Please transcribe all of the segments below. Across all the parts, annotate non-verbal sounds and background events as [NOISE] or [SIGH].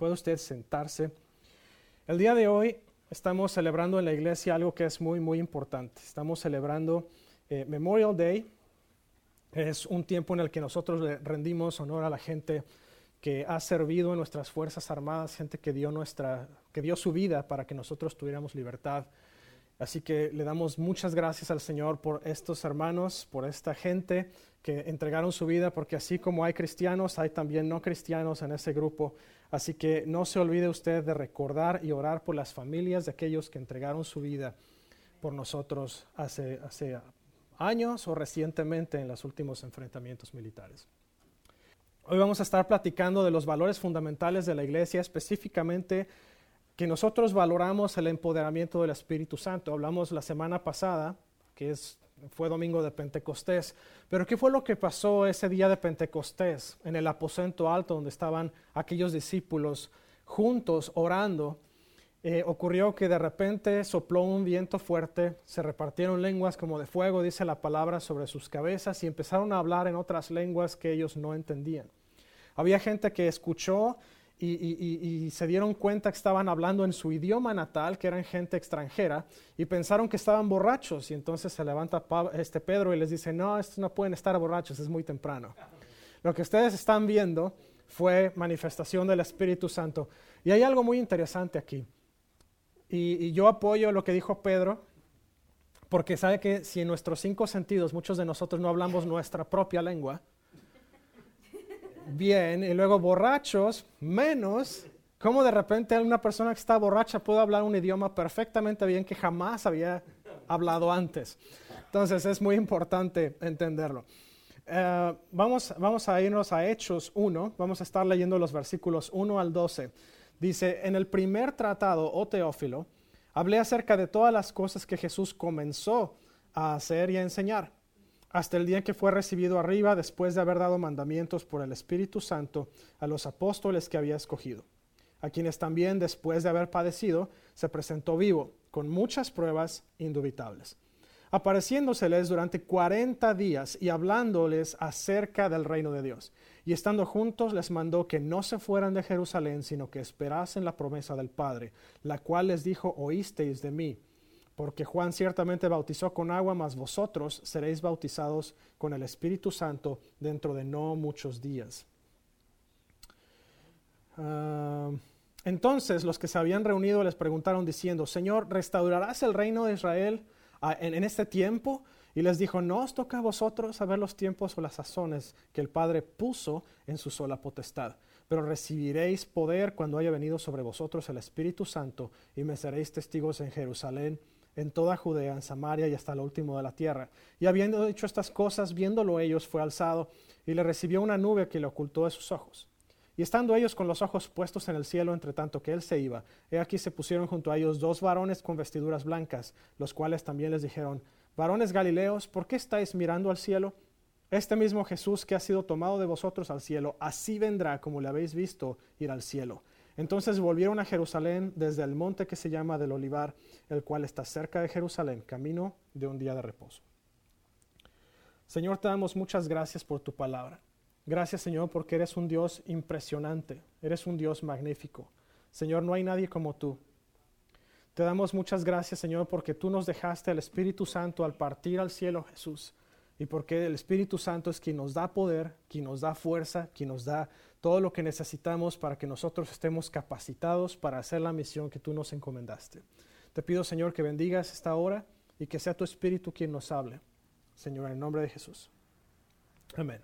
Puede usted sentarse. El día de hoy estamos celebrando en la iglesia algo que es muy, muy importante. Estamos celebrando eh, Memorial Day. Es un tiempo en el que nosotros le rendimos honor a la gente que ha servido en nuestras Fuerzas Armadas, gente que dio, nuestra, que dio su vida para que nosotros tuviéramos libertad. Así que le damos muchas gracias al Señor por estos hermanos, por esta gente que entregaron su vida, porque así como hay cristianos, hay también no cristianos en ese grupo. Así que no se olvide usted de recordar y orar por las familias de aquellos que entregaron su vida por nosotros hace, años o recientemente en los últimos enfrentamientos militares. Hoy vamos a estar platicando de los valores fundamentales de la iglesia, específicamente que nosotros valoramos el empoderamiento del Espíritu Santo. Hablamos la semana pasada, que es, fue domingo de Pentecostés, pero ¿qué fue lo que pasó ese día de Pentecostés en el aposento alto donde estaban aquellos discípulos juntos orando? Eh, ocurrió que de repente sopló un viento fuerte, se repartieron lenguas como de fuego, dice la palabra, sobre sus cabezas y empezaron a hablar en otras lenguas que ellos no entendían. Había gente que escuchó y, se dieron cuenta que estaban hablando en su idioma natal, que eran gente extranjera, y pensaron que estaban borrachos. Y entonces se levanta este Pedro y les dice, no, estos no pueden estar borrachos, es muy temprano. Lo que ustedes están viendo fue manifestación del Espíritu Santo. Y hay algo muy interesante aquí. Y, y yo apoyo lo que dijo Pedro, porque sabe que si en nuestros cinco sentidos muchos de nosotros no hablamos nuestra propia lengua, bien y luego borrachos menos, ¿cómo de repente una persona que está borracha puede hablar un idioma perfectamente bien que jamás había hablado antes? Entonces es muy importante entenderlo. Eh, vamos, vamos a irnos a Hechos 1, vamos a estar leyendo los versículos 1 al 12. Dice, en el primer tratado, oh Teófilo, hablé acerca de todas las cosas que Jesús comenzó a hacer y a enseñar hasta el día que fue recibido arriba después de haber dado mandamientos por el Espíritu Santo a los apóstoles que había escogido, a quienes también después de haber padecido se presentó vivo, con muchas pruebas indubitables, apareciéndoseles durante cuarenta días y hablándoles acerca del reino de Dios. Y estando juntos les mandó que no se fueran de Jerusalén, sino que esperasen la promesa del Padre, la cual les dijo, oísteis de mí porque Juan ciertamente bautizó con agua, mas vosotros seréis bautizados con el Espíritu Santo dentro de no muchos días. Ah, entonces los que se habían reunido les preguntaron diciendo, Señor, ¿restaurarás el reino de Israel ah, en, en, este tiempo? Y les dijo, no os toca a vosotros saber los tiempos o las sazones que el Padre puso en su sola potestad, pero recibiréis poder cuando haya venido sobre vosotros el Espíritu Santo y me seréis testigos en Jerusalén en toda Judea, en Samaria y hasta lo último de la tierra. Y habiendo dicho estas cosas, viéndolo ellos, fue alzado y le recibió una nube que le ocultó de sus ojos. Y estando ellos con los ojos puestos en el cielo, entre tanto que él se iba, he aquí se pusieron junto a ellos dos varones con vestiduras blancas, los cuales también les dijeron, varones Galileos, ¿por qué estáis mirando al cielo? Este mismo Jesús que ha sido tomado de vosotros al cielo, así vendrá como le habéis visto ir al cielo. Entonces volvieron a Jerusalén desde el monte que se llama del Olivar, el cual está cerca de Jerusalén, camino de un día de reposo. Señor, te damos muchas gracias por tu palabra. Gracias, Señor, porque eres un Dios impresionante, eres un Dios magnífico. Señor, no hay nadie como tú. Te damos muchas gracias, Señor, porque tú nos dejaste el Espíritu Santo al partir al cielo, Jesús. Y porque el Espíritu Santo es quien nos da poder, quien nos da fuerza, quien nos da todo lo que necesitamos para que nosotros estemos capacitados para hacer la misión que tú nos encomendaste. Te pido, Señor, que bendigas esta hora y que sea tu Espíritu quien nos hable. Señor, en el nombre de Jesús. Amén.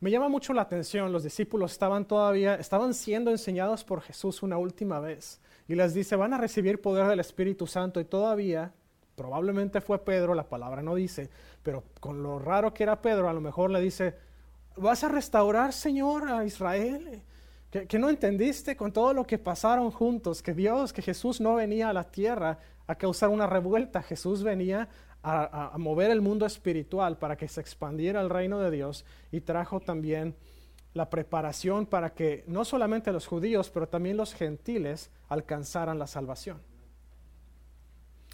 Me llama mucho la atención, los discípulos estaban todavía, estaban siendo enseñados por Jesús una última vez. Y les dice, van a recibir poder del Espíritu Santo y todavía, probablemente fue Pedro, la palabra no dice, pero con lo raro que era Pedro, a lo mejor le dice, ¿Vas a restaurar, Señor, a Israel? ¿Que, no entendiste con todo lo que pasaron juntos, que Dios, que Jesús no venía a la tierra a causar una revuelta, Jesús venía a, mover el mundo espiritual para que se expandiera el reino de Dios y trajo también la preparación para que no solamente los judíos, pero también los gentiles alcanzaran la salvación.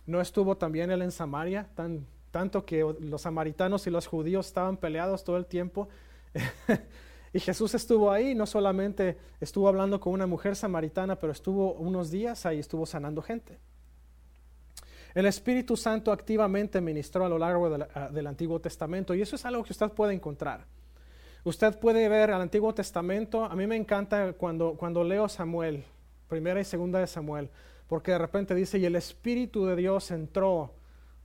¿No estuvo también él en Samaria, tanto que los samaritanos y los judíos estaban peleados todo el tiempo? [LAUGHS] Y Jesús estuvo ahí, no solamente estuvo hablando con una mujer samaritana, pero estuvo unos días ahí, estuvo sanando gente. El Espíritu Santo activamente ministró a lo largo del Antiguo Testamento y eso es algo que usted puede encontrar. Usted puede ver al Antiguo Testamento, a mí me encanta cuando, cuando leo Samuel, primera y segunda de Samuel, porque de repente dice, y el Espíritu de Dios entró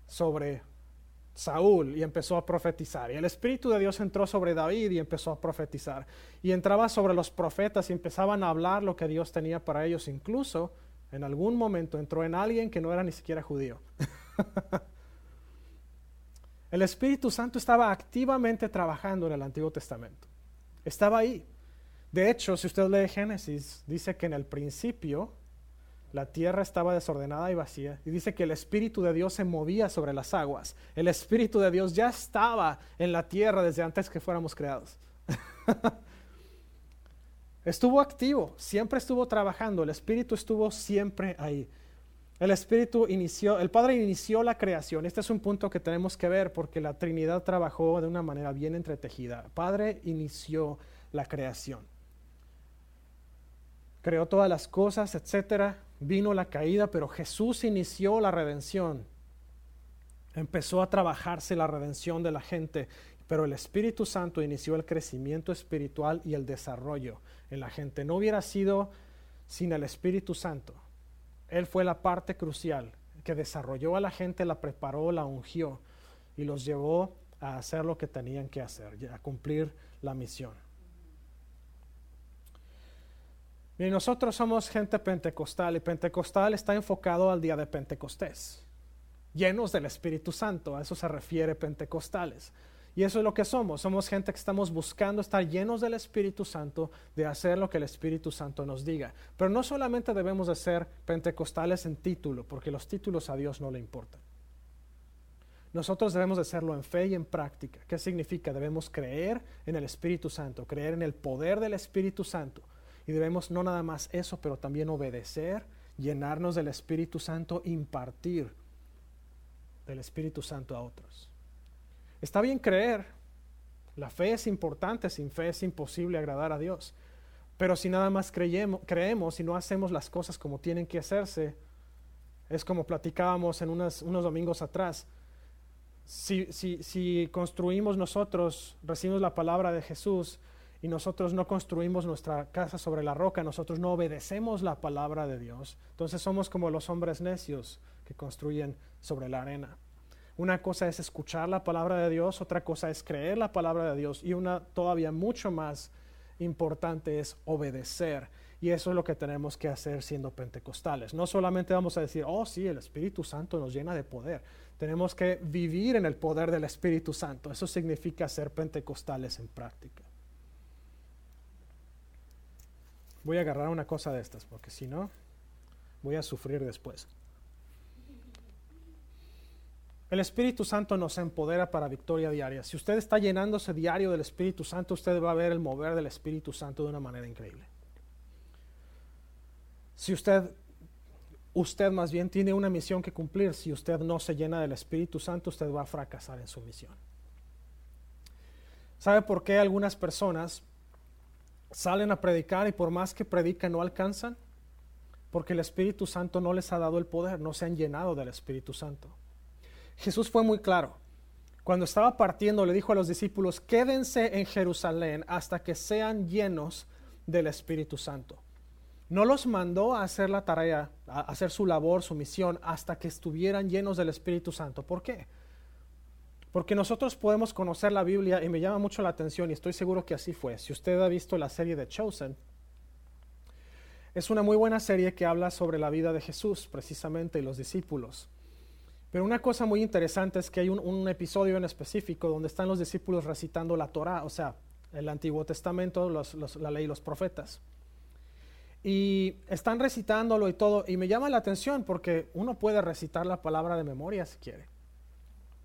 sobre Saúl y empezó a profetizar. Y el Espíritu de Dios entró sobre David y empezó a profetizar. Y entraba sobre los profetas y empezaban a hablar lo que Dios tenía para ellos. Incluso en algún momento entró en alguien que no era ni siquiera judío. [LAUGHS] el Espíritu Santo estaba activamente trabajando en el Antiguo Testamento. Estaba ahí. De hecho, si usted lee Génesis, dice que en el principio la tierra estaba desordenada y vacía. Y dice que el Espíritu de Dios se movía sobre las aguas. El Espíritu de Dios ya estaba en la tierra desde antes que fuéramos creados. [LAUGHS] estuvo activo, siempre estuvo trabajando. El Espíritu estuvo siempre ahí. El Espíritu inició, el Padre inició la creación. Este es un punto que tenemos que ver porque la Trinidad trabajó de una manera bien entretejida. El Padre inició la creación. Creó todas las cosas, etcétera vino la caída, pero Jesús inició la redención. Empezó a trabajarse la redención de la gente, pero el Espíritu Santo inició el crecimiento espiritual y el desarrollo en la gente. No hubiera sido sin el Espíritu Santo. Él fue la parte crucial que desarrolló a la gente, la preparó, la ungió y los llevó a hacer lo que tenían que hacer, a cumplir la misión. Nosotros somos gente pentecostal y pentecostal está enfocado al día de Pentecostés, llenos del Espíritu Santo, a eso se refiere pentecostales. Y eso es lo que somos, somos gente que estamos buscando estar llenos del Espíritu Santo, de hacer lo que el Espíritu Santo nos diga. Pero no solamente debemos de ser pentecostales en título, porque los títulos a Dios no le importan. Nosotros debemos de hacerlo en fe y en práctica. ¿Qué significa? Debemos creer en el Espíritu Santo, creer en el poder del Espíritu Santo y debemos no nada más eso, pero también obedecer, llenarnos del Espíritu Santo, impartir del Espíritu Santo a otros. Está bien creer, la fe es importante, sin fe es imposible agradar a Dios. Pero si nada más creemos, creemos y no hacemos las cosas como tienen que hacerse, es como platicábamos en unos domingos atrás. Si, si, si construimos nosotros, recibimos la palabra de Jesús, y nosotros no construimos nuestra casa sobre la roca, nosotros no obedecemos la palabra de Dios, entonces somos como los hombres necios que construyen sobre la arena. Una cosa es escuchar la palabra de Dios, otra cosa es creer la palabra de Dios y una todavía mucho más importante es obedecer. Y eso es lo que tenemos que hacer siendo pentecostales. No solamente vamos a decir, oh sí, el Espíritu Santo nos llena de poder. Tenemos que vivir en el poder del Espíritu Santo. Eso significa ser pentecostales en práctica. Voy a agarrar una cosa de estas, porque si no, voy a sufrir después. El Espíritu Santo nos empodera para victoria diaria. Si usted está llenándose diario del Espíritu Santo, usted va a ver el mover del Espíritu Santo de una manera increíble. Si usted, usted más bien tiene una misión que cumplir, si usted no se llena del Espíritu Santo, usted va a fracasar en su misión. ¿Sabe por qué algunas personas salen a predicar y por más que predican no alcanzan, porque el Espíritu Santo no les ha dado el poder, no se han llenado del Espíritu Santo. Jesús fue muy claro. Cuando estaba partiendo le dijo a los discípulos, quédense en Jerusalén hasta que sean llenos del Espíritu Santo. No los mandó a hacer la tarea, a hacer su labor, su misión, hasta que estuvieran llenos del Espíritu Santo. ¿Por qué? Porque nosotros podemos conocer la Biblia y me llama mucho la atención y estoy seguro que así fue. Si usted ha visto la serie de Chosen, es una muy buena serie que habla sobre la vida de Jesús precisamente y los discípulos. Pero una cosa muy interesante es que hay un, episodio en específico donde están los discípulos recitando la Torah, o sea, el Antiguo Testamento, la ley y los profetas. Y están recitándolo y todo, y me llama la atención porque uno puede recitar la palabra de memoria si quiere.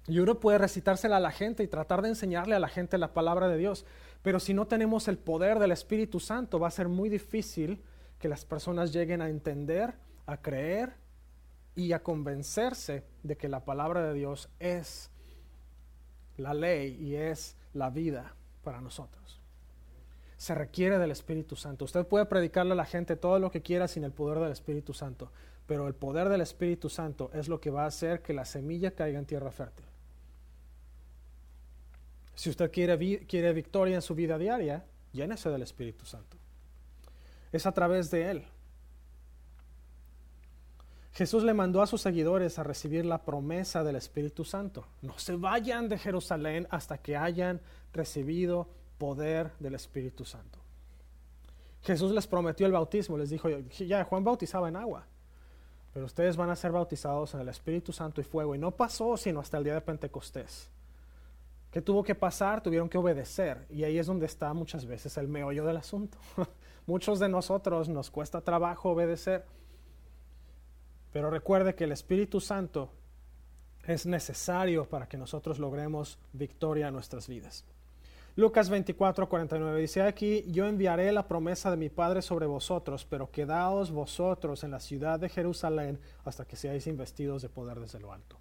Y uno puede recitársela a la gente y tratar de enseñarle a la gente la palabra de Dios. Pero si no tenemos el poder del Espíritu Santo, va a ser muy difícil que las personas lleguen a entender, a creer y a convencerse de que la palabra de Dios es la ley y es la vida para nosotros. se requiere del Espíritu Santo. Usted puede predicarle a la gente todo lo que quiera sin el poder del Espíritu Santo, pero el poder del Espíritu Santo es lo que va a hacer que la semilla caiga en tierra fértil. Si usted quiere, quiere victoria en su vida diaria, llénese del Espíritu Santo. Es a través de Él. Jesús le mandó a sus seguidores a recibir la promesa del Espíritu Santo. No se vayan de Jerusalén hasta que hayan recibido poder del Espíritu Santo. Jesús les prometió el bautismo, les dijo, ya Juan bautizaba en agua, pero ustedes van a ser bautizados en el Espíritu Santo y fuego. Y no pasó sino hasta el día de Pentecostés. ¿Qué tuvo que pasar? Tuvieron que obedecer. Y ahí es donde está muchas veces el meollo del asunto. [LAUGHS] Muchos de nosotros nos cuesta trabajo obedecer. Pero recuerde que el Espíritu Santo es necesario para que nosotros logremos victoria en nuestras vidas. Lucas 24, 49 dice aquí, yo enviaré la promesa de mi Padre sobre vosotros, pero quedaos vosotros en la ciudad de Jerusalén hasta que seáis investidos de poder desde lo alto.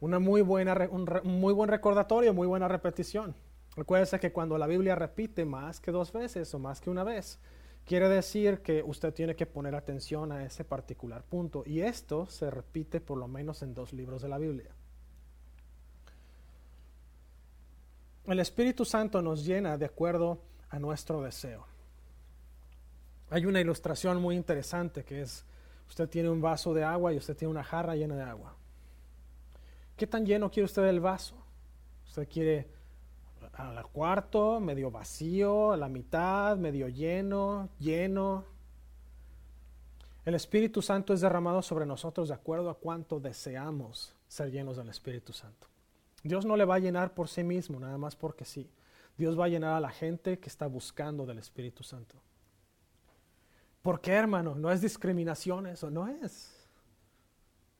Una muy buena, un, muy buen recordatorio, muy buena repetición. Recuérdese que cuando la Biblia repite más que dos veces o más que una vez, quiere decir que usted tiene que poner atención a ese particular punto. Y esto se repite por lo menos en dos libros de la Biblia. El Espíritu Santo nos llena de acuerdo a nuestro deseo. Hay una ilustración muy interesante que es, usted tiene un vaso de agua y usted tiene una jarra llena de agua. ¿Qué tan lleno quiere usted el vaso? ¿Usted quiere al cuarto, medio vacío, a la mitad, medio lleno, lleno? El Espíritu Santo es derramado sobre nosotros de acuerdo a cuánto deseamos ser llenos del Espíritu Santo. Dios no le va a llenar por sí mismo, nada más porque sí. Dios va a llenar a la gente que está buscando del Espíritu Santo. ¿Por qué, hermano? No es discriminación eso, no es.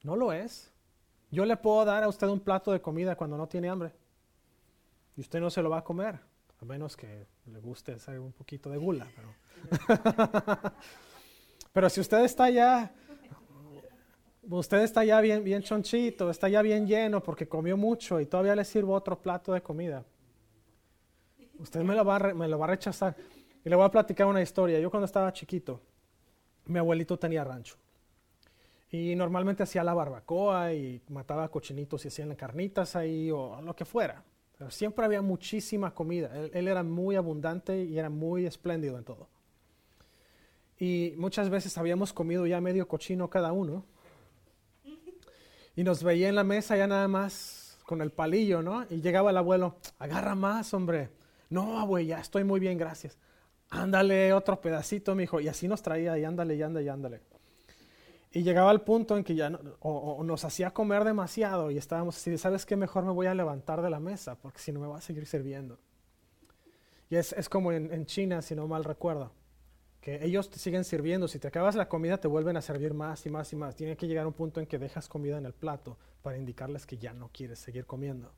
No lo es. Yo le puedo dar a usted un plato de comida cuando no tiene hambre. Y usted no se lo va a comer, a menos que le guste hacer un poquito de gula. Pero, [LAUGHS] pero si usted está ya usted está ya bien, bien chonchito, está ya bien lleno porque comió mucho y todavía le sirvo otro plato de comida. Usted me lo, va a, me lo va a rechazar. Y le voy a platicar una historia. Yo cuando estaba chiquito, mi abuelito tenía rancho. Y normalmente hacía la barbacoa y mataba cochinitos y hacían carnitas ahí o lo que fuera. Pero siempre había muchísima comida. él era muy abundante y era muy espléndido en todo. Y muchas veces habíamos comido ya medio cochino cada uno y nos veía en la mesa ya nada más con el palillo, ¿no? Y llegaba el abuelo, agarra más, hombre. No, abuelo, ya estoy muy bien, gracias. Ándale otro pedacito, mi hijo. Y así nos traía, y ándale, y ándale, y ándale. Y llegaba al punto en que ya o, nos hacía comer demasiado y estábamos así, ¿sabes qué? Mejor me voy a levantar de la mesa, porque si no me va a seguir sirviendo. Y es, es como en, en China, si no mal recuerdo que ellos te siguen sirviendo. Si te acabas la comida, te vuelven a servir más y más y más. Tiene que llegar un punto en que dejas comida en el plato para indicarles que ya no quieres seguir comiendo.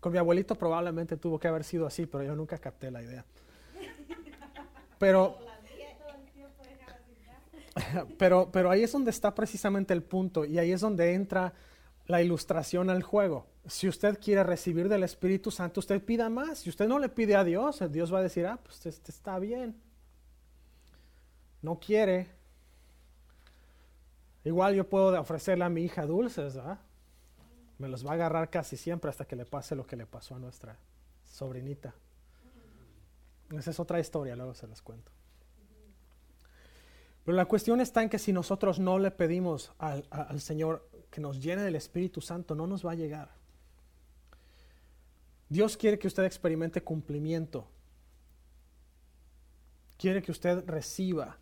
Con mi abuelito probablemente tuvo que haber sido así, pero yo nunca capté la idea. Pero, [LAUGHS] pero, pero ahí es donde está precisamente el punto y ahí es donde entra la ilustración al juego. Si usted quiere recibir del Espíritu Santo, usted pida más. Si usted no le pide a Dios, Dios va a decir, ah, pues este está bien no quiere, igual yo puedo ofrecerle a mi hija dulces, ¿verdad? Me los va a agarrar casi siempre hasta que le pase lo que le pasó a nuestra sobrinita. Esa es otra historia, luego se las cuento. Pero la cuestión está en que si nosotros no le pedimos al, al Señor que nos llene del Espíritu Santo, no nos va a llegar. Dios quiere que usted experimente cumplimiento. Quiere que usted reciba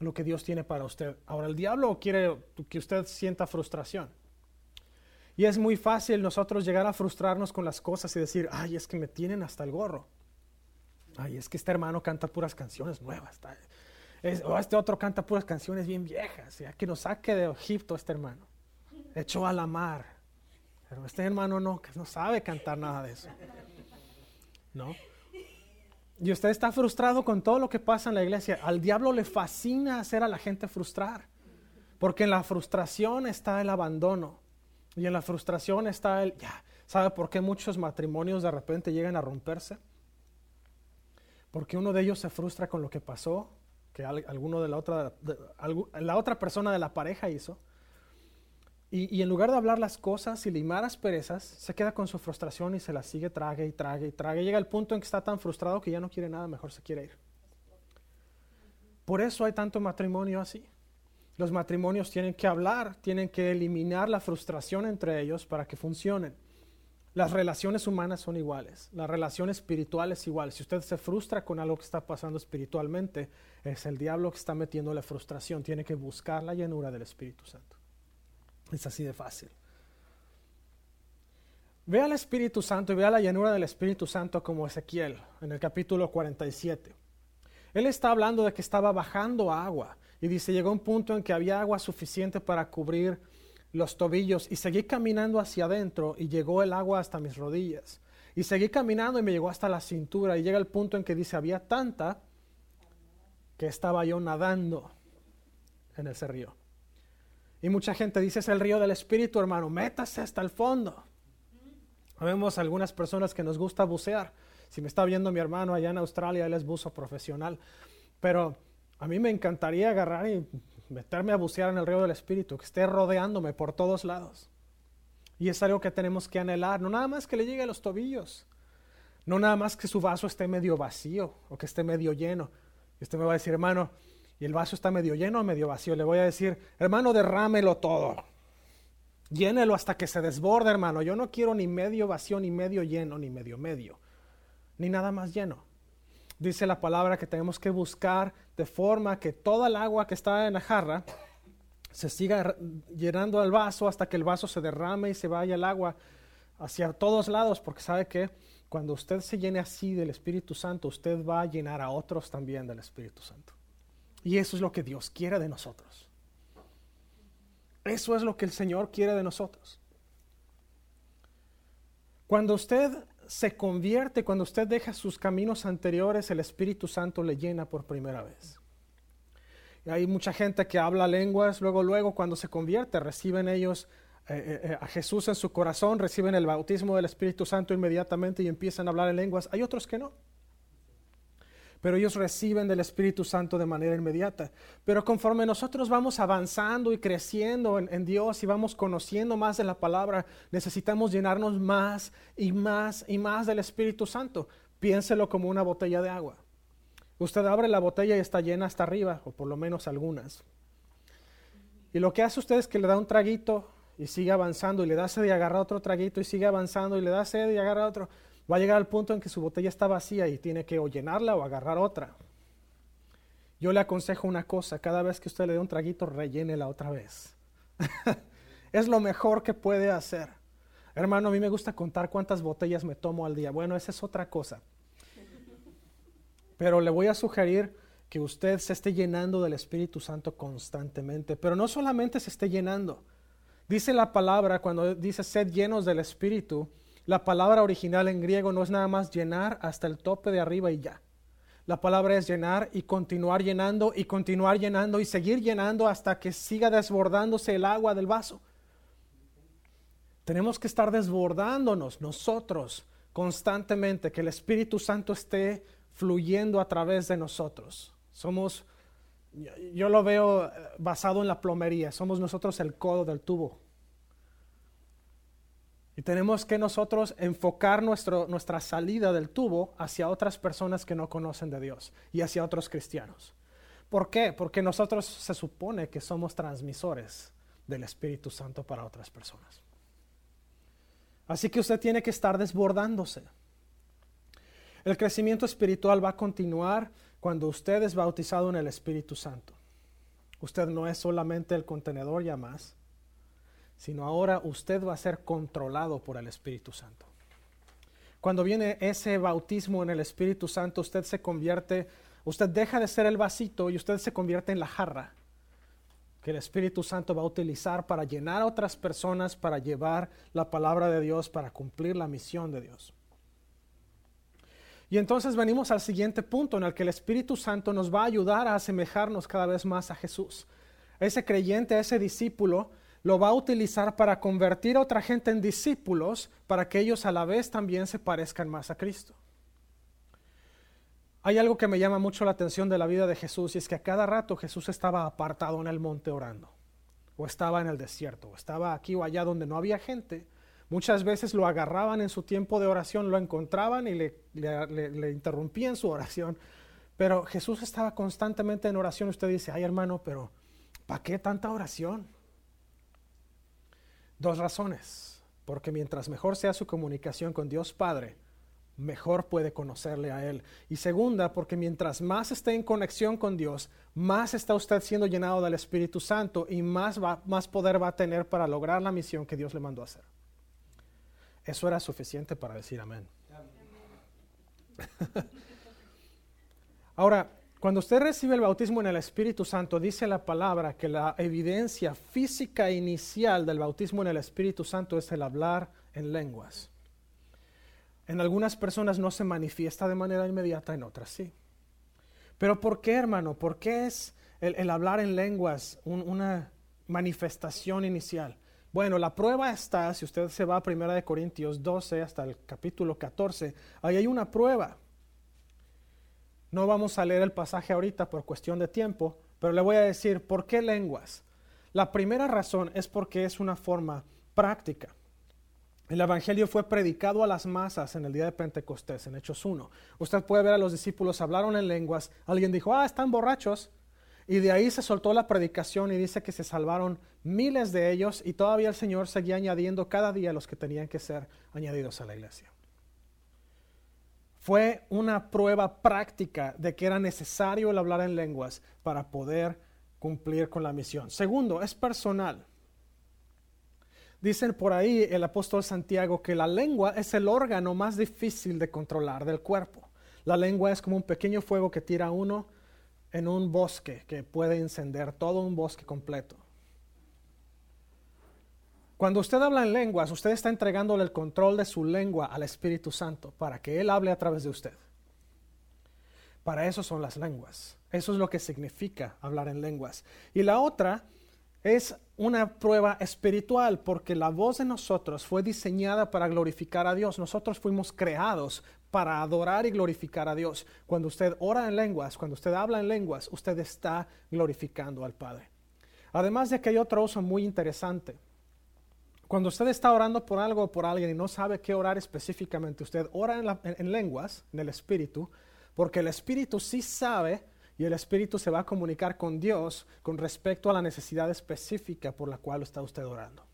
lo que Dios tiene para usted. Ahora, el diablo quiere que usted sienta frustración. Y es muy fácil nosotros llegar a frustrarnos con las cosas y decir, ay, es que me tienen hasta el gorro. Ay, es que este hermano canta puras canciones nuevas. O este otro canta puras canciones bien viejas. Ya que nos saque de Egipto este hermano. Echó a la mar. Pero este hermano no, no sabe cantar nada de eso. ¿No? Y usted está frustrado con todo lo que pasa en la iglesia. Al diablo le fascina hacer a la gente frustrar. Porque en la frustración está el abandono. Y en la frustración está el... Ya, ¿Sabe por qué muchos matrimonios de repente llegan a romperse? porque uno de ellos se frustra con lo que pasó, alguno de la otra, la otra persona de la pareja hizo. Y, en lugar de hablar las cosas y limar las perezas, se queda con su frustración y se la sigue, trague y trague y trague. Llega el punto en que está tan frustrado que ya no quiere nada, mejor se quiere ir. Por eso hay tanto matrimonio así. Los matrimonios tienen que hablar, tienen que eliminar la frustración entre ellos para que funcionen. Las relaciones humanas son iguales, la relación espiritual es igual. Si usted se frustra con algo que está pasando espiritualmente, es el diablo que está metiendo la frustración. Tiene que buscar la llenura del Espíritu Santo. Es así de fácil. Ve al Espíritu Santo y vea la llenura del Espíritu Santo como Ezequiel en el capítulo 47. Él está hablando de que estaba bajando agua y dice, llegó un punto en que había agua suficiente para cubrir los tobillos y seguí caminando hacia adentro y llegó el agua hasta mis rodillas. Y seguí caminando y me llegó hasta la cintura y llega el punto en que dice, había tanta que estaba yo nadando en ese río. Y mucha gente dice, es el río del Espíritu, hermano, métase hasta el fondo. Vemos algunas personas que nos gusta bucear. Si me está viendo mi hermano allá en Australia, él es buzo profesional. Pero a mí me encantaría agarrar y meterme a bucear en el río del Espíritu, que esté rodeándome por todos lados. Y es algo que tenemos que anhelar, no nada más que le llegue a los tobillos, no nada más que su vaso esté medio vacío o que esté medio lleno. Y usted me va a decir, hermano, ¿y el vaso está medio lleno o medio vacío? Le voy a decir, hermano, derrámelo todo. Llénelo hasta que se desborde, hermano. Yo no quiero ni medio vacío, ni medio lleno, ni medio medio, ni nada más lleno dice la palabra que tenemos que buscar de forma que toda el agua que está en la jarra se siga llenando al vaso hasta que el vaso se derrame y se vaya el agua hacia todos lados, porque sabe que cuando usted se llene así del Espíritu Santo, usted va a llenar a otros también del Espíritu Santo. Y eso es lo que Dios quiere de nosotros. Eso es lo que el Señor quiere de nosotros. Cuando usted se convierte, cuando usted deja sus caminos anteriores, el Espíritu Santo le llena por primera vez. Hay mucha gente que habla lenguas, luego, luego, cuando se convierte, reciben ellos eh, eh, eh, a Jesús en su corazón, reciben el bautismo del Espíritu Santo inmediatamente y empiezan a hablar en lenguas. Hay otros que no pero ellos reciben del Espíritu Santo de manera inmediata. Pero conforme nosotros vamos avanzando y creciendo en, Dios y vamos conociendo más de la palabra, necesitamos llenarnos más y más y más del Espíritu Santo. Piénselo como una botella de agua. Usted abre la botella y está llena hasta arriba, o por lo menos algunas. Y lo que hace usted es que le da un traguito y sigue avanzando y le da sed y agarra otro traguito y sigue avanzando y le da sed y agarra otro va a llegar al punto en que su botella está vacía y tiene que o llenarla o agarrar otra. Yo le aconsejo una cosa, cada vez que usted le dé un traguito, rellénela otra vez. [LAUGHS] es lo mejor que puede hacer. Hermano, a mí me gusta contar cuántas botellas me tomo al día. Bueno, esa es otra cosa. Pero le voy a sugerir que usted se esté llenando del Espíritu Santo constantemente, pero no solamente se esté llenando. Dice la palabra cuando dice sed llenos del Espíritu, la palabra original en griego no es nada más llenar hasta el tope de arriba y ya. La palabra es llenar y continuar llenando y continuar llenando y seguir llenando hasta que siga desbordándose el agua del vaso. Tenemos que estar desbordándonos nosotros constantemente, que el Espíritu Santo esté fluyendo a través de nosotros. Somos, yo lo veo eh, basado en la plomería, somos nosotros el codo del tubo. Y tenemos que nosotros enfocar nuestro, nuestra salida del tubo hacia otras personas que no conocen de Dios y hacia otros cristianos. ¿Por qué? Porque nosotros se supone que somos transmisores del Espíritu Santo para otras personas. Así que usted tiene que estar desbordándose. El crecimiento espiritual va a continuar cuando usted es bautizado en el Espíritu Santo. Usted no es solamente el contenedor ya más, sino ahora usted va a ser controlado por el Espíritu Santo. Cuando viene ese bautismo en el Espíritu Santo, usted se convierte, usted deja de ser el vasito y usted se convierte en la jarra que el Espíritu Santo va a utilizar para llenar a otras personas, para llevar la palabra de Dios, para cumplir la misión de Dios. Y entonces venimos al siguiente punto en el que el Espíritu Santo nos va a ayudar a asemejarnos cada vez más a Jesús. Ese creyente, ese discípulo, lo va a utilizar para convertir a otra gente en discípulos para que ellos a la vez también se parezcan más a Cristo. Hay algo que me llama mucho la atención de la vida de Jesús y es que a cada rato Jesús estaba apartado en el monte orando, o estaba en el desierto, o estaba aquí o allá donde no había gente. Muchas veces lo agarraban en su tiempo de oración, lo encontraban y le, le, interrumpían su oración. Pero Jesús estaba constantemente en oración. Usted dice, ay hermano, pero ¿para qué tanta oración? Dos razones. Porque mientras mejor sea su comunicación con Dios Padre, mejor puede conocerle a Él. Y segunda, porque mientras más esté en conexión con Dios, más está usted siendo llenado del Espíritu Santo y más, va, más poder va a tener para lograr la misión que Dios le mandó a hacer. Eso era suficiente para decir amén. [LAUGHS] Ahora, cuando usted recibe el bautismo en el Espíritu Santo, dice la palabra que la evidencia física inicial del bautismo en el Espíritu Santo es el hablar en lenguas. En algunas personas no se manifiesta de manera inmediata, en otras sí. Pero ¿por qué, hermano? ¿Por qué es el, hablar en lenguas una manifestación inicial? Bueno, la prueba está, si usted se va a 1 Corintios 12 hasta el capítulo 14, ahí hay una prueba. No vamos a leer el pasaje ahorita por cuestión de tiempo, pero le voy a decir, ¿por qué lenguas? La primera razón es porque es una forma práctica. El Evangelio fue predicado a las masas en el día de Pentecostés, en Hechos 1. Usted puede ver a los discípulos hablaron en lenguas. Alguien dijo, ah, están borrachos. Y de ahí se soltó la predicación y dice que se salvaron miles de ellos y todavía el Señor seguía añadiendo cada día los que tenían que ser añadidos a la iglesia. Fue una prueba práctica de que era necesario el hablar en lenguas para poder cumplir con la misión. Segundo, es personal. Dicen por ahí el apóstol Santiago que la lengua es el órgano más difícil de controlar del cuerpo. La lengua es como un pequeño fuego que tira uno en un bosque que puede encender todo un bosque completo. Cuando usted habla en lenguas, usted está entregándole el control de su lengua al Espíritu Santo para que Él hable a través de usted. Para eso son las lenguas. Eso es lo que significa hablar en lenguas. Y la otra es una prueba espiritual porque la voz de nosotros fue diseñada para glorificar a Dios. Nosotros fuimos creados para adorar y glorificar a Dios. Cuando usted ora en lenguas, cuando usted habla en lenguas, usted está glorificando al Padre. Además de que hay otro uso muy interesante. Cuando usted está orando por algo o por alguien y no sabe qué orar específicamente, usted ora en, en lenguas, en el Espíritu, porque el Espíritu sí sabe y el Espíritu se va a comunicar con Dios con respecto a la necesidad específica por la cual está usted orando.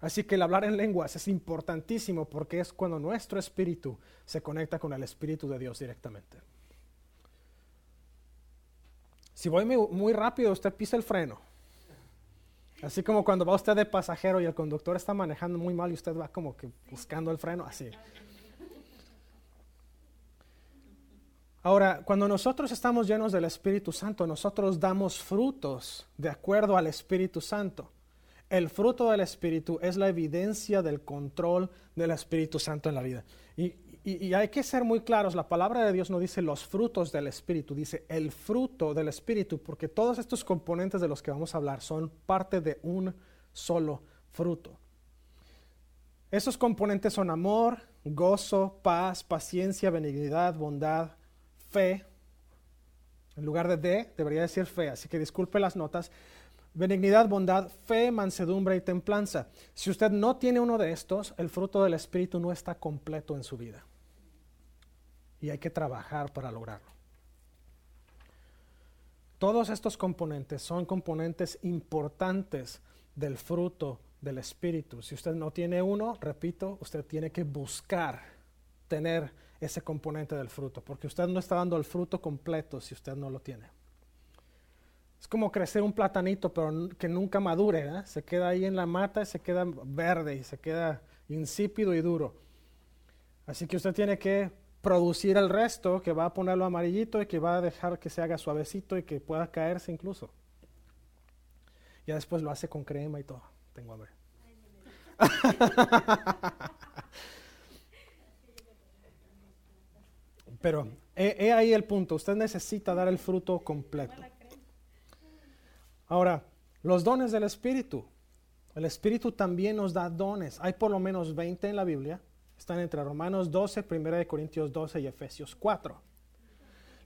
Así que el hablar en lenguas es importantísimo porque es cuando nuestro espíritu se conecta con el Espíritu de Dios directamente. Si voy muy, rápido, usted pisa el freno. Así como cuando va usted de pasajero y el conductor está manejando muy mal y usted va como que buscando el freno, así. Ahora, cuando nosotros estamos llenos del Espíritu Santo, nosotros damos frutos de acuerdo al Espíritu Santo. El fruto del Espíritu es la evidencia del control del Espíritu Santo en la vida. Y, hay que ser muy claros, la palabra de Dios no dice los frutos del Espíritu, dice el fruto del Espíritu, porque todos estos componentes de los que vamos a hablar son parte de un solo fruto. Esos componentes son amor, gozo, paz, paciencia, benignidad, bondad, fe, en lugar de de, debería decir fe, así que disculpe las notas. Benignidad, bondad, fe, mansedumbre y templanza. Si usted no tiene uno de estos, el fruto del Espíritu no está completo en su vida. Y hay que trabajar para lograrlo. Todos estos componentes son componentes importantes del fruto del Espíritu. Si usted no tiene uno, repito, usted tiene que buscar tener ese componente del fruto, porque usted no está dando el fruto completo si usted no lo tiene. Es como crecer un platanito, pero que nunca madure, ¿eh? se queda ahí en la mata, y se queda verde y se queda insípido y duro. Así que usted tiene que producir el resto, que va a ponerlo amarillito y que va a dejar que se haga suavecito y que pueda caerse incluso. Ya después lo hace con crema y todo. Tengo hambre. [LAUGHS] Pero he, ahí el punto, usted necesita dar el fruto completo. Ahora, los dones del Espíritu. El Espíritu también nos da dones. Hay por lo menos 20 en la Biblia. Están entre Romanos 12, 1 Corintios 12 y Efesios 4.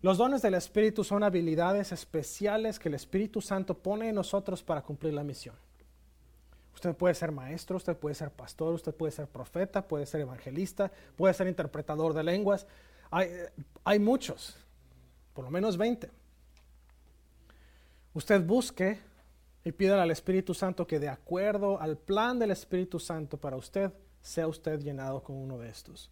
Los dones del Espíritu son habilidades especiales que el Espíritu Santo pone en nosotros para cumplir la misión. Usted puede ser maestro, usted puede ser pastor, usted puede ser profeta, puede ser evangelista, puede ser interpretador de lenguas. Hay, hay muchos, por lo menos 20. Usted busque y pida al Espíritu Santo que de acuerdo al plan del Espíritu Santo para usted, sea usted llenado con uno de estos.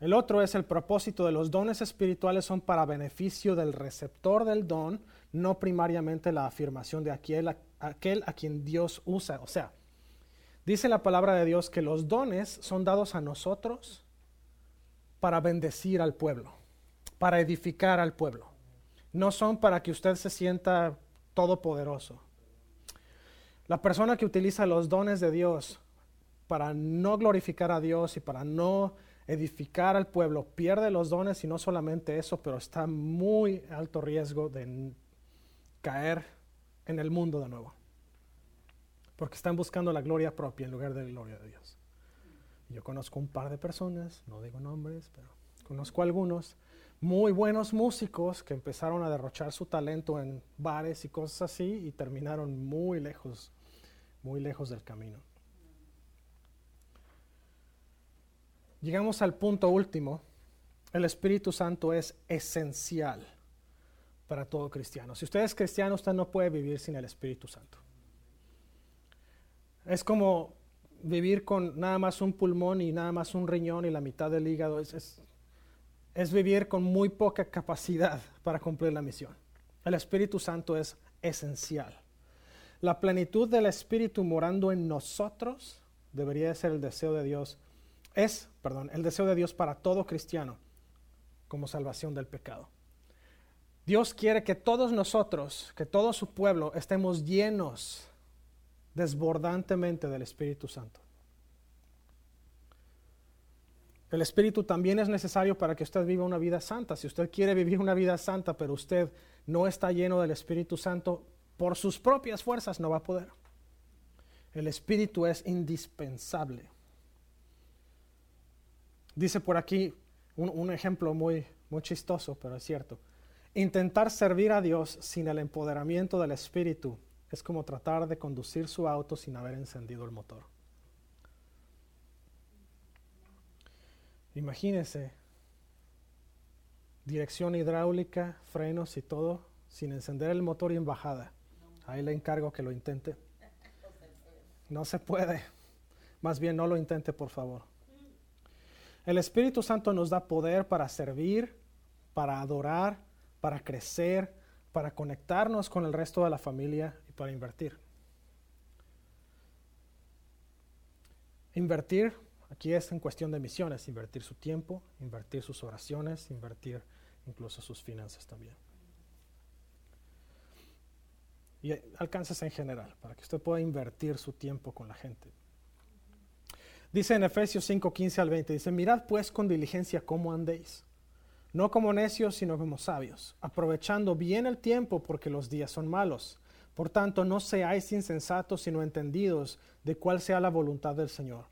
El otro es el propósito de los dones espirituales son para beneficio del receptor del don, no primariamente la afirmación de aquel, aquel a quien Dios usa. O sea, dice la palabra de Dios que los dones son dados a nosotros para bendecir al pueblo, para edificar al pueblo. No son para que usted se sienta todopoderoso. La persona que utiliza los dones de Dios para no glorificar a Dios y para no edificar al pueblo, pierde los dones y no solamente eso, pero está muy alto riesgo de caer en el mundo de nuevo. Porque están buscando la gloria propia en lugar de la gloria de Dios. Yo conozco un par de personas, no digo nombres, pero conozco algunos muy buenos músicos que empezaron a derrochar su talento en bares y cosas así y terminaron muy lejos, muy lejos del camino. Llegamos al punto último. El Espíritu Santo es esencial para todo cristiano. Si usted es cristiano, usted no puede vivir sin el Espíritu Santo. Es como vivir con nada más un pulmón y nada más un riñón y la mitad del hígado. Es, es vivir con muy poca capacidad para cumplir la misión. El Espíritu Santo es esencial. La plenitud del Espíritu morando en nosotros debería ser el deseo de Dios es, perdón, el deseo de Dios para todo cristiano como salvación del pecado. Dios quiere que todos nosotros, que todo su pueblo estemos llenos desbordantemente del Espíritu Santo. El Espíritu también es necesario para que usted viva una vida santa. Si usted quiere vivir una vida santa, pero usted no está lleno del Espíritu Santo, por sus propias fuerzas no va a poder. El Espíritu es indispensable. Dice por aquí un, ejemplo muy, muy chistoso, pero es cierto. Intentar servir a Dios sin el empoderamiento del Espíritu es como tratar de conducir su auto sin haber encendido el motor. Imagínese, dirección hidráulica, frenos y todo, sin encender el motor y en bajada. Ahí le encargo que lo intente. No se puede. Más bien no lo intente, por favor. El Espíritu Santo nos da poder para servir, para adorar, para crecer, para conectarnos con el resto de la familia y para invertir. Invertir, aquí es en cuestión de misiones, invertir su tiempo, invertir sus oraciones, invertir incluso sus finanzas también. Y alcances en general, para que usted pueda invertir su tiempo con la gente. Dice en Efesios 5, 15 al 20, dice, mirad pues con diligencia cómo andéis, no como necios, sino como sabios, aprovechando bien el tiempo porque los días son malos. Por tanto, no seáis insensatos, sino entendidos de cuál sea la voluntad del Señor.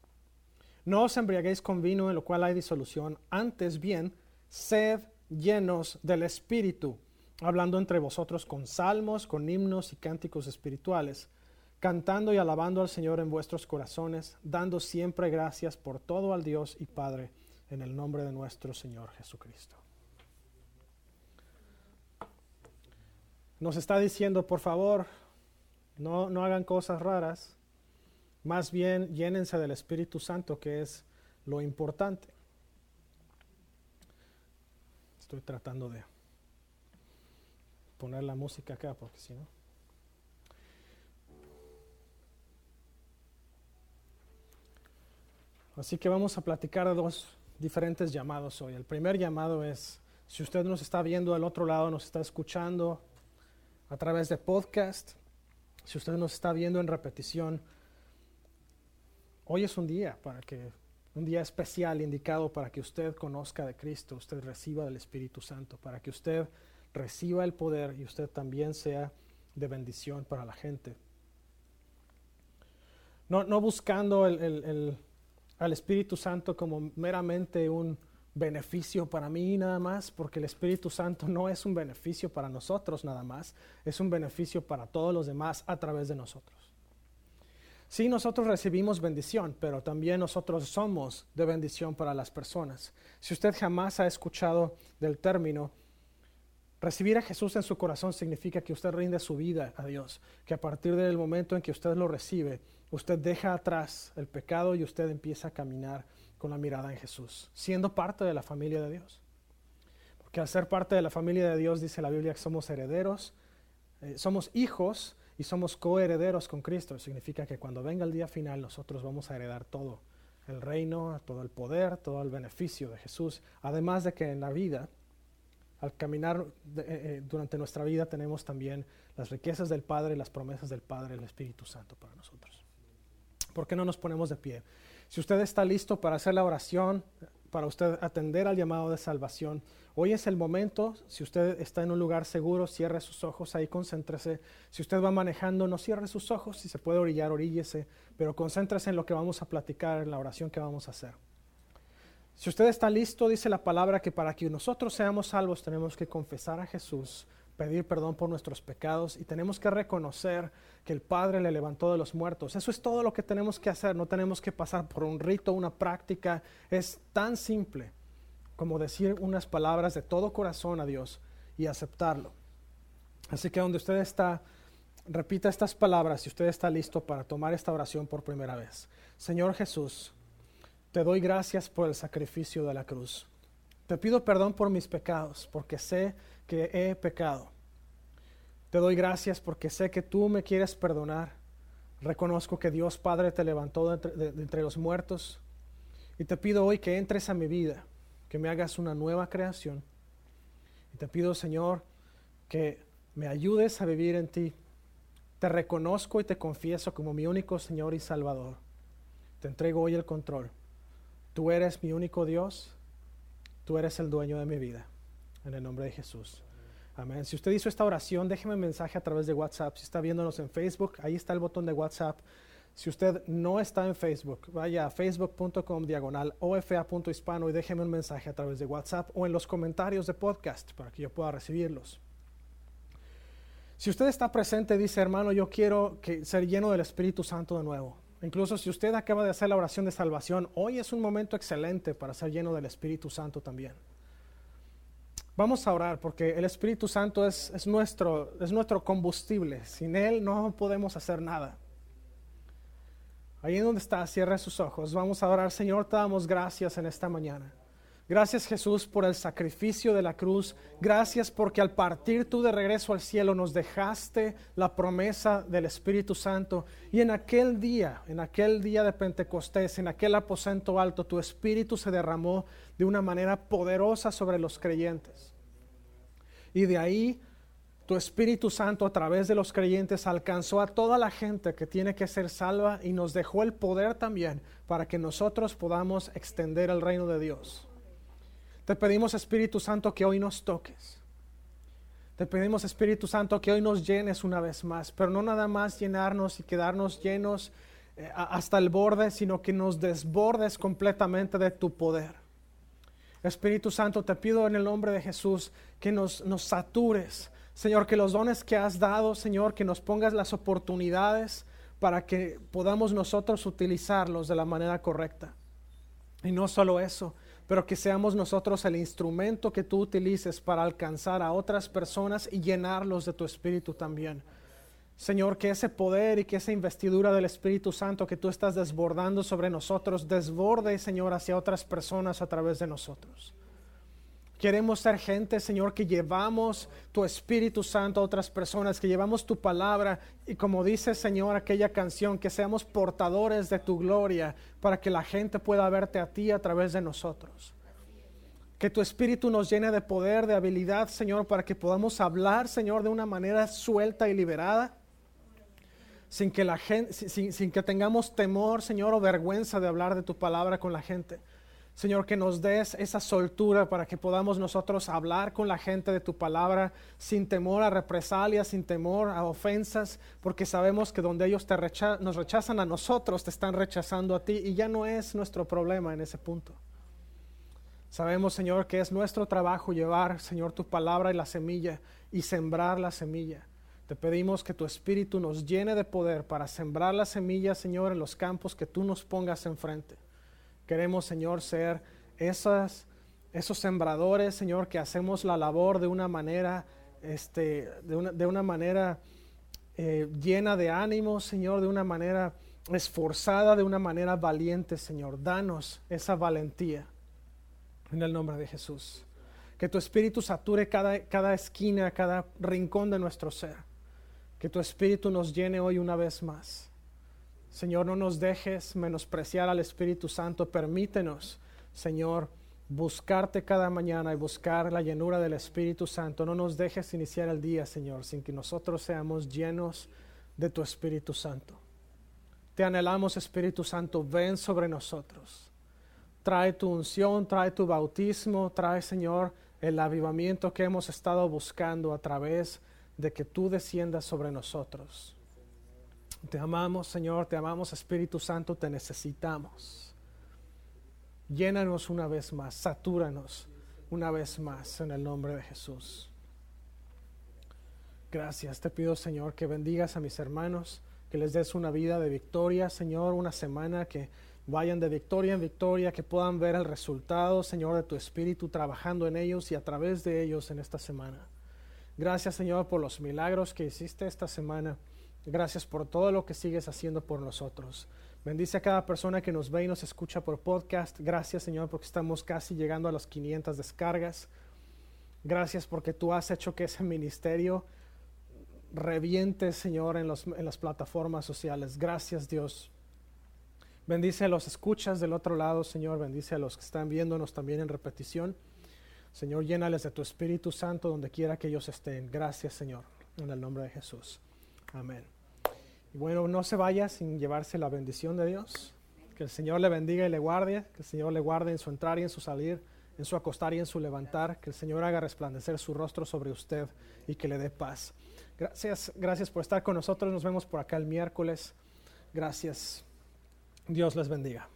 No os embriaguéis con vino en lo cual hay disolución, antes bien, sed llenos del Espíritu, hablando entre vosotros con salmos, con himnos y cánticos espirituales cantando y alabando al Señor en vuestros corazones, dando siempre gracias por todo al Dios y Padre, en el nombre de nuestro Señor Jesucristo. Nos está diciendo, por favor, no, no hagan cosas raras, más bien llénense del Espíritu Santo, que es lo importante. Estoy tratando de poner la música acá, porque si no... Así que vamos a platicar dos diferentes llamados hoy. El primer llamado es, si usted nos está viendo al otro lado, nos está escuchando a través de podcast, si usted nos está viendo en repetición, hoy es un día para que un día especial indicado para que usted conozca de Cristo, usted reciba del Espíritu Santo, para que usted reciba el poder y usted también sea de bendición para la gente. No, no buscando el, el al Espíritu Santo como meramente un beneficio para mí nada más, porque el Espíritu Santo no es un beneficio para nosotros nada más, es un beneficio para todos los demás a través de nosotros. Sí, nosotros recibimos bendición, pero también nosotros somos de bendición para las personas. Si usted jamás ha escuchado del término, recibir a Jesús en su corazón significa que usted rinde su vida a Dios, que a partir del momento en que usted lo recibe, usted deja atrás el pecado y usted empieza a caminar con la mirada en Jesús, siendo parte de la familia de Dios. Porque al ser parte de la familia de Dios, dice la Biblia que somos herederos, eh, somos hijos y somos coherederos con Cristo. Significa que cuando venga el día final nosotros vamos a heredar todo, el reino, todo el poder, todo el beneficio de Jesús. Además de que en la vida, al caminar eh, eh, durante nuestra vida, tenemos también las riquezas del Padre, las promesas del Padre, el Espíritu Santo para nosotros. ¿Por qué no nos ponemos de pie? Si usted está listo para hacer la oración, para usted atender al llamado de salvación, hoy es el momento. Si usted está en un lugar seguro, cierre sus ojos, ahí concéntrese. Si usted va manejando, no cierre sus ojos. Si se puede orillar, oríllese, pero concéntrese en lo que vamos a platicar, en la oración que vamos a hacer. Si usted está listo, dice la palabra que para que nosotros seamos salvos tenemos que confesar a Jesús pedir perdón por nuestros pecados y tenemos que reconocer que el Padre le levantó de los muertos. Eso es todo lo que tenemos que hacer, no tenemos que pasar por un rito, una práctica. Es tan simple como decir unas palabras de todo corazón a Dios y aceptarlo. Así que donde usted está, repita estas palabras si usted está listo para tomar esta oración por primera vez. Señor Jesús, te doy gracias por el sacrificio de la cruz. Te pido perdón por mis pecados, porque sé que he pecado. Te doy gracias porque sé que tú me quieres perdonar. Reconozco que Dios Padre te levantó de entre, los muertos. Y te pido hoy que entres a mi vida, que me hagas una nueva creación. Y te pido, Señor, que me ayudes a vivir en ti. Te reconozco y te confieso como mi único Señor y Salvador. Te entrego hoy el control. Tú eres mi único Dios. Tú eres el dueño de mi vida en el nombre de Jesús. Amén. Si usted hizo esta oración, déjeme un mensaje a través de WhatsApp. Si está viéndonos en Facebook, ahí está el botón de WhatsApp. Si usted no está en Facebook, vaya a facebook.com diagonal ofa.hispano y déjeme un mensaje a través de WhatsApp o en los comentarios de podcast para que yo pueda recibirlos. Si usted está presente, dice hermano, yo quiero que ser lleno del Espíritu Santo de nuevo. Incluso si usted acaba de hacer la oración de salvación, hoy es un momento excelente para ser lleno del Espíritu Santo también. Vamos a orar porque el Espíritu Santo es, nuestro, es nuestro combustible. Sin Él no podemos hacer nada. Ahí en donde está, cierre sus ojos. Vamos a orar. Señor, te damos gracias en esta mañana. Gracias Jesús por el sacrificio de la cruz. Gracias porque al partir tú de regreso al cielo nos dejaste la promesa del Espíritu Santo. Y en aquel día, en aquel día de Pentecostés, en aquel aposento alto, tu Espíritu se derramó de una manera poderosa sobre los creyentes. Y de ahí tu Espíritu Santo a través de los creyentes alcanzó a toda la gente que tiene que ser salva y nos dejó el poder también para que nosotros podamos extender el reino de Dios. Te pedimos, Espíritu Santo, que hoy nos toques. Te pedimos, Espíritu Santo, que hoy nos llenes una vez más, pero no nada más llenarnos y quedarnos llenos eh, hasta el borde, sino que nos desbordes completamente de tu poder. Espíritu Santo, te pido en el nombre de Jesús que nos, nos satures. Señor, que los dones que has dado, Señor, que nos pongas las oportunidades para que podamos nosotros utilizarlos de la manera correcta. Y no solo eso, pero que seamos nosotros el instrumento que tú utilices para alcanzar a otras personas y llenarlos de tu Espíritu también. Señor, que ese poder y que esa investidura del Espíritu Santo que tú estás desbordando sobre nosotros, desborde, Señor, hacia otras personas a través de nosotros. Queremos ser gente, Señor, que llevamos tu Espíritu Santo a otras personas, que llevamos tu palabra y como dice, Señor, aquella canción, que seamos portadores de tu gloria para que la gente pueda verte a ti a través de nosotros. Que tu Espíritu nos llene de poder, de habilidad, Señor, para que podamos hablar, Señor, de una manera suelta y liberada, sin que, la gente, sin, que tengamos temor, Señor, o vergüenza de hablar de tu palabra con la gente Señor, que nos des esa soltura para que podamos nosotros hablar con la gente de tu palabra sin temor a represalias, sin temor a ofensas, porque sabemos que donde ellos te nos rechazan a nosotros, te están rechazando a ti y ya no es nuestro problema en ese punto. Sabemos, Señor, que es nuestro trabajo llevar, Señor, tu palabra y la semilla y sembrar la semilla. Te pedimos que tu Espíritu nos llene de poder para sembrar la semilla, Señor, en los campos que tú nos pongas enfrente. Queremos, Señor, ser esos sembradores, Señor, que hacemos la labor de una manera, este, de una, de una manera eh, llena de ánimo, Señor, de una manera esforzada, de una manera valiente, Señor. Danos esa valentía en el nombre de Jesús. Que tu Espíritu sature cada, cada esquina, cada rincón de nuestro ser. Que tu Espíritu nos llene hoy una vez más. Señor, no nos dejes menospreciar al Espíritu Santo. Permítenos, Señor, buscarte cada mañana y buscar la llenura del Espíritu Santo. No nos dejes iniciar el día, Señor, sin que nosotros seamos llenos de tu Espíritu Santo. Te anhelamos, Espíritu Santo, ven sobre nosotros. Trae tu unción, trae tu bautismo, trae, Señor, el avivamiento que hemos estado buscando a través de que tú desciendas sobre nosotros. Te amamos, Señor, te amamos, Espíritu Santo, te necesitamos. Llénanos una vez más, satúranos una vez más en el nombre de Jesús. Gracias, te pido, Señor, que bendigas a mis hermanos, que les des una vida de victoria, Señor, una semana que vayan de victoria en victoria, que puedan ver el resultado, Señor, de tu Espíritu trabajando en ellos y a través de ellos en esta semana. Gracias, Señor, por los milagros que hiciste esta semana. Gracias por todo lo que sigues haciendo por nosotros. Bendice a cada persona que nos ve y nos escucha por podcast. Gracias, Señor, porque estamos casi llegando a las 500 descargas. Gracias porque tú has hecho que ese ministerio reviente, Señor, en, en las plataformas sociales. Gracias, Dios. Bendice a los escuchas del otro lado, Señor. Bendice a los que están viéndonos también en repetición. Señor, llénales de tu Espíritu Santo donde quiera que ellos estén. Gracias, Señor, en el nombre de Jesús. Amén. Y bueno, no se vaya sin llevarse la bendición de Dios. Que el Señor le bendiga y le guarde. Que el Señor le guarde en su entrar y en su salir, en su acostar y en su levantar. Que el Señor haga resplandecer su rostro sobre usted y que le dé paz. Gracias, gracias por estar con nosotros. Nos vemos por acá el miércoles. Gracias. Dios les bendiga.